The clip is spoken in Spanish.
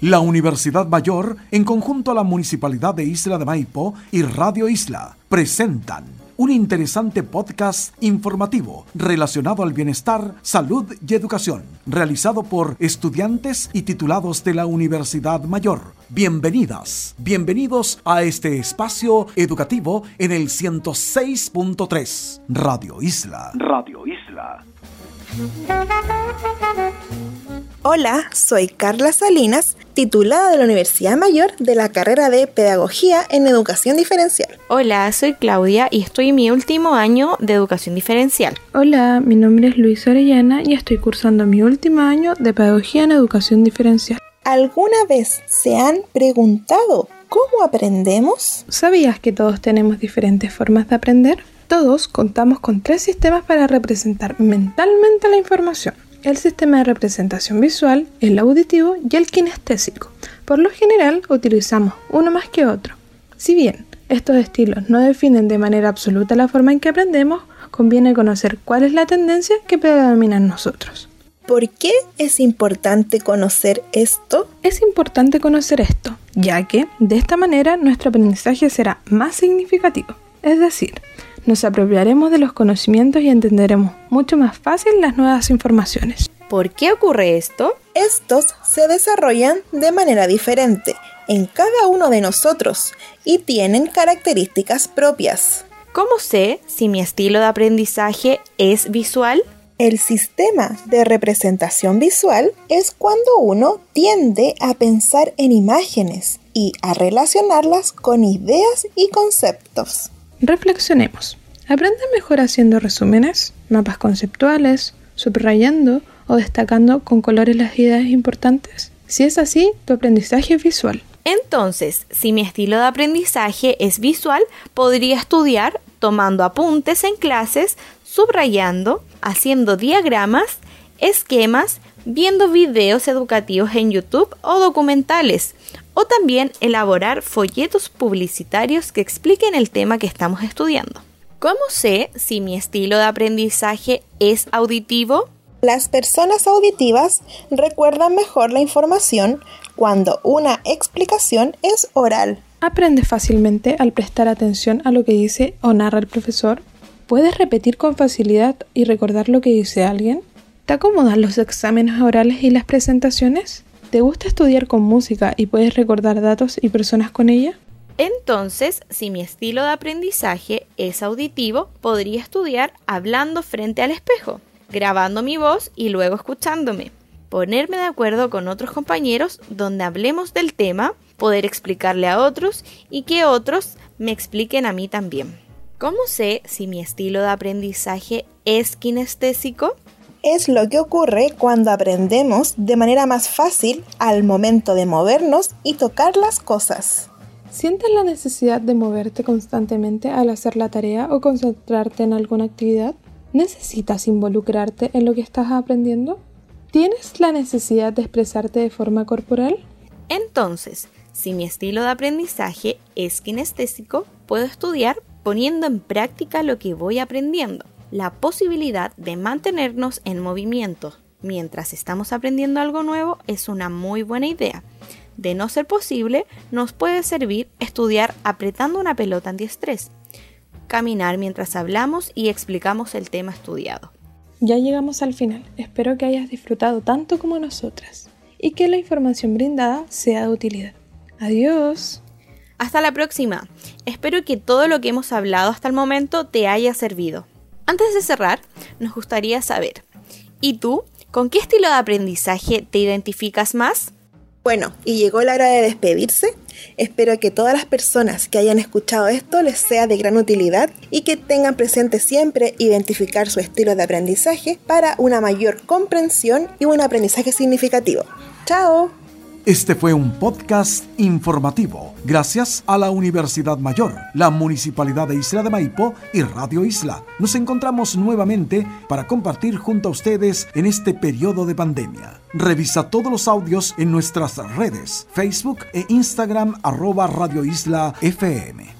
La Universidad Mayor, en conjunto a la Municipalidad de Isla de Maipo y Radio Isla, presentan un interesante podcast informativo relacionado al bienestar, salud y educación, realizado por estudiantes y titulados de la Universidad Mayor. Bienvenidas, bienvenidos a este espacio educativo en el 106.3 Radio Isla. Radio Isla. Hola, soy Carla Salinas, titulada de la Universidad Mayor de la carrera de Pedagogía en Educación Diferencial. Hola, soy Claudia y estoy en mi último año de Educación Diferencial. Hola, mi nombre es Luis Orellana y estoy cursando mi último año de Pedagogía en Educación Diferencial. ¿Alguna vez se han preguntado cómo aprendemos? ¿Sabías que todos tenemos diferentes formas de aprender? Todos contamos con tres sistemas para representar mentalmente la información el sistema de representación visual, el auditivo y el kinestésico. Por lo general utilizamos uno más que otro. Si bien estos estilos no definen de manera absoluta la forma en que aprendemos, conviene conocer cuál es la tendencia que predomina en nosotros. ¿Por qué es importante conocer esto? Es importante conocer esto, ya que de esta manera nuestro aprendizaje será más significativo. Es decir, nos apropiaremos de los conocimientos y entenderemos mucho más fácil las nuevas informaciones. ¿Por qué ocurre esto? Estos se desarrollan de manera diferente en cada uno de nosotros y tienen características propias. ¿Cómo sé si mi estilo de aprendizaje es visual? El sistema de representación visual es cuando uno tiende a pensar en imágenes y a relacionarlas con ideas y conceptos. Reflexionemos. ¿Aprende mejor haciendo resúmenes, mapas conceptuales, subrayando o destacando con colores las ideas importantes? Si es así, tu aprendizaje es visual. Entonces, si mi estilo de aprendizaje es visual, podría estudiar tomando apuntes en clases, subrayando, haciendo diagramas, esquemas, viendo videos educativos en YouTube o documentales, o también elaborar folletos publicitarios que expliquen el tema que estamos estudiando. ¿Cómo sé si mi estilo de aprendizaje es auditivo? Las personas auditivas recuerdan mejor la información cuando una explicación es oral. ¿Aprendes fácilmente al prestar atención a lo que dice o narra el profesor? ¿Puedes repetir con facilidad y recordar lo que dice alguien? ¿Te acomodan los exámenes orales y las presentaciones? ¿Te gusta estudiar con música y puedes recordar datos y personas con ella? Entonces, si mi estilo de aprendizaje es auditivo, podría estudiar hablando frente al espejo, grabando mi voz y luego escuchándome. Ponerme de acuerdo con otros compañeros donde hablemos del tema, poder explicarle a otros y que otros me expliquen a mí también. ¿Cómo sé si mi estilo de aprendizaje es kinestésico? Es lo que ocurre cuando aprendemos de manera más fácil al momento de movernos y tocar las cosas. ¿Sientes la necesidad de moverte constantemente al hacer la tarea o concentrarte en alguna actividad? ¿Necesitas involucrarte en lo que estás aprendiendo? ¿Tienes la necesidad de expresarte de forma corporal? Entonces, si mi estilo de aprendizaje es kinestésico, puedo estudiar poniendo en práctica lo que voy aprendiendo la posibilidad de mantenernos en movimiento mientras estamos aprendiendo algo nuevo es una muy buena idea. De no ser posible, nos puede servir estudiar apretando una pelota antiestrés, caminar mientras hablamos y explicamos el tema estudiado. Ya llegamos al final. Espero que hayas disfrutado tanto como nosotras y que la información brindada sea de utilidad. Adiós. Hasta la próxima. Espero que todo lo que hemos hablado hasta el momento te haya servido. Antes de cerrar, nos gustaría saber, ¿y tú con qué estilo de aprendizaje te identificas más? Bueno, y llegó la hora de despedirse. Espero que todas las personas que hayan escuchado esto les sea de gran utilidad y que tengan presente siempre identificar su estilo de aprendizaje para una mayor comprensión y un aprendizaje significativo. ¡Chao! Este fue un podcast informativo gracias a la Universidad Mayor, la Municipalidad de Isla de Maipo y Radio Isla. Nos encontramos nuevamente para compartir junto a ustedes en este periodo de pandemia. Revisa todos los audios en nuestras redes, Facebook e Instagram arroba Radio Isla FM.